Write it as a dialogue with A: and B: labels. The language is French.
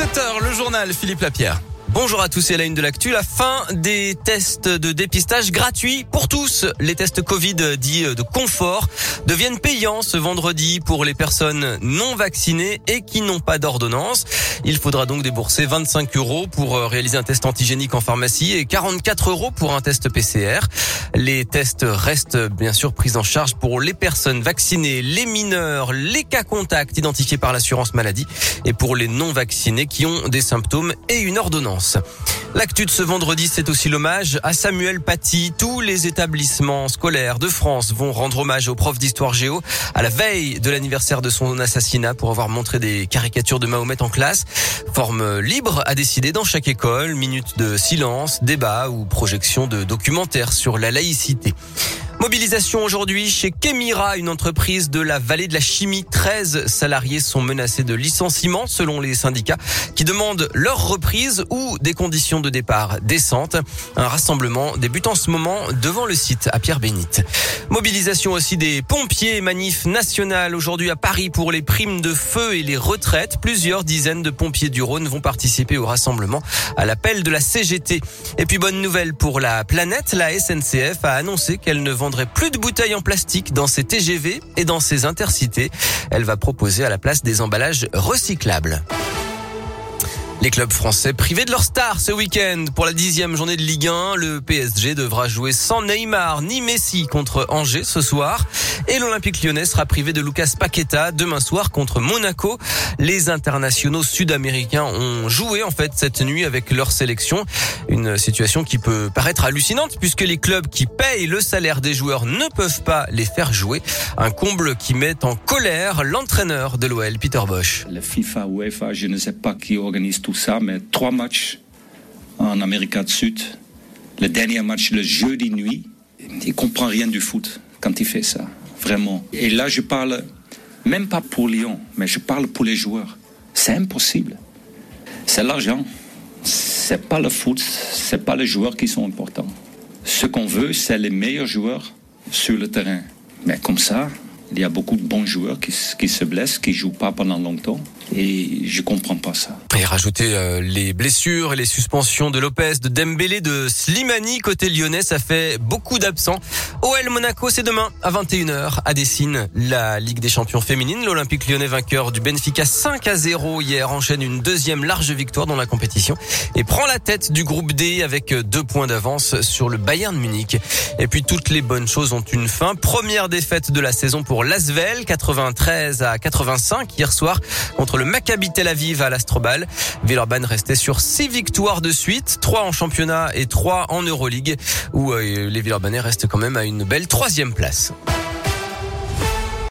A: 7h, le journal Philippe Lapierre. Bonjour à tous et à la une de l'actu. La fin des tests de dépistage gratuits pour tous. Les tests Covid dits de confort deviennent payants ce vendredi pour les personnes non vaccinées et qui n'ont pas d'ordonnance. Il faudra donc débourser 25 euros pour réaliser un test antigénique en pharmacie et 44 euros pour un test PCR. Les tests restent bien sûr pris en charge pour les personnes vaccinées, les mineurs, les cas contacts identifiés par l'assurance maladie et pour les non vaccinés qui ont des symptômes et une ordonnance. L'actu de ce vendredi, c'est aussi l'hommage à Samuel Paty. Tous les établissements scolaires de France vont rendre hommage au prof d'histoire géo à la veille de l'anniversaire de son assassinat pour avoir montré des caricatures de Mahomet en classe. Forme libre à décider dans chaque école, minute de silence, débat ou projection de documentaires sur la laïcité. Mobilisation aujourd'hui chez Kemira, une entreprise de la vallée de la chimie. 13 salariés sont menacés de licenciement selon les syndicats qui demandent leur reprise ou des conditions de départ décentes. Un rassemblement débute en ce moment devant le site à Pierre-Bénite. Mobilisation aussi des pompiers, manif national aujourd'hui à Paris pour les primes de feu et les retraites. Plusieurs dizaines de pompiers du Rhône vont participer au rassemblement à l'appel de la CGT. Et puis bonne nouvelle pour la planète, la SNCF a annoncé qu'elle ne plus de bouteilles en plastique dans ses TGV et dans ses intercités. Elle va proposer à la place des emballages recyclables. Les clubs français privés de leur star ce week-end pour la dixième journée de Ligue 1. Le PSG devra jouer sans Neymar ni Messi contre Angers ce soir. Et l'Olympique lyonnais sera privé de Lucas Paqueta demain soir contre Monaco. Les internationaux sud-américains ont joué en fait cette nuit avec leur sélection. Une situation qui peut paraître hallucinante puisque les clubs qui payent le salaire des joueurs ne peuvent pas les faire jouer. Un comble qui met en colère l'entraîneur de l'OL, Peter Bosch.
B: La FIFA, UEFA, je ne sais pas qui organise tout ça, mais trois matchs en Amérique du Sud. Le dernier match le jeudi nuit. Il comprend rien du foot quand il fait ça, vraiment. Et là, je parle même pas pour Lyon, mais je parle pour les joueurs. C'est impossible. C'est l'argent. C'est pas le foot, c'est pas les joueurs qui sont importants. Ce qu'on veut, c'est les meilleurs joueurs sur le terrain. Mais comme ça, il y a beaucoup de bons joueurs qui, qui se blessent, qui jouent pas pendant longtemps. Et je comprends pas ça.
A: Et rajouter euh, les blessures et les suspensions de Lopez, de Dembélé, de Slimani côté lyonnais, ça fait beaucoup d'absents. OL Monaco, c'est demain à 21h à Dessine, la Ligue des champions féminines. L'Olympique lyonnais vainqueur du Benfica 5 à 0 hier enchaîne une deuxième large victoire dans la compétition et prend la tête du groupe D avec deux points d'avance sur le Bayern Munich. Et puis toutes les bonnes choses ont une fin. Première défaite de la saison pour l'Asvel, 93 à 85 hier soir contre le Maccabi Tel Aviv à l'Astrobal. Villeurbanne restait sur six victoires de suite, trois en championnat et trois en Euroleague, où euh, les Villeurbanais restent quand même à une belle troisième place.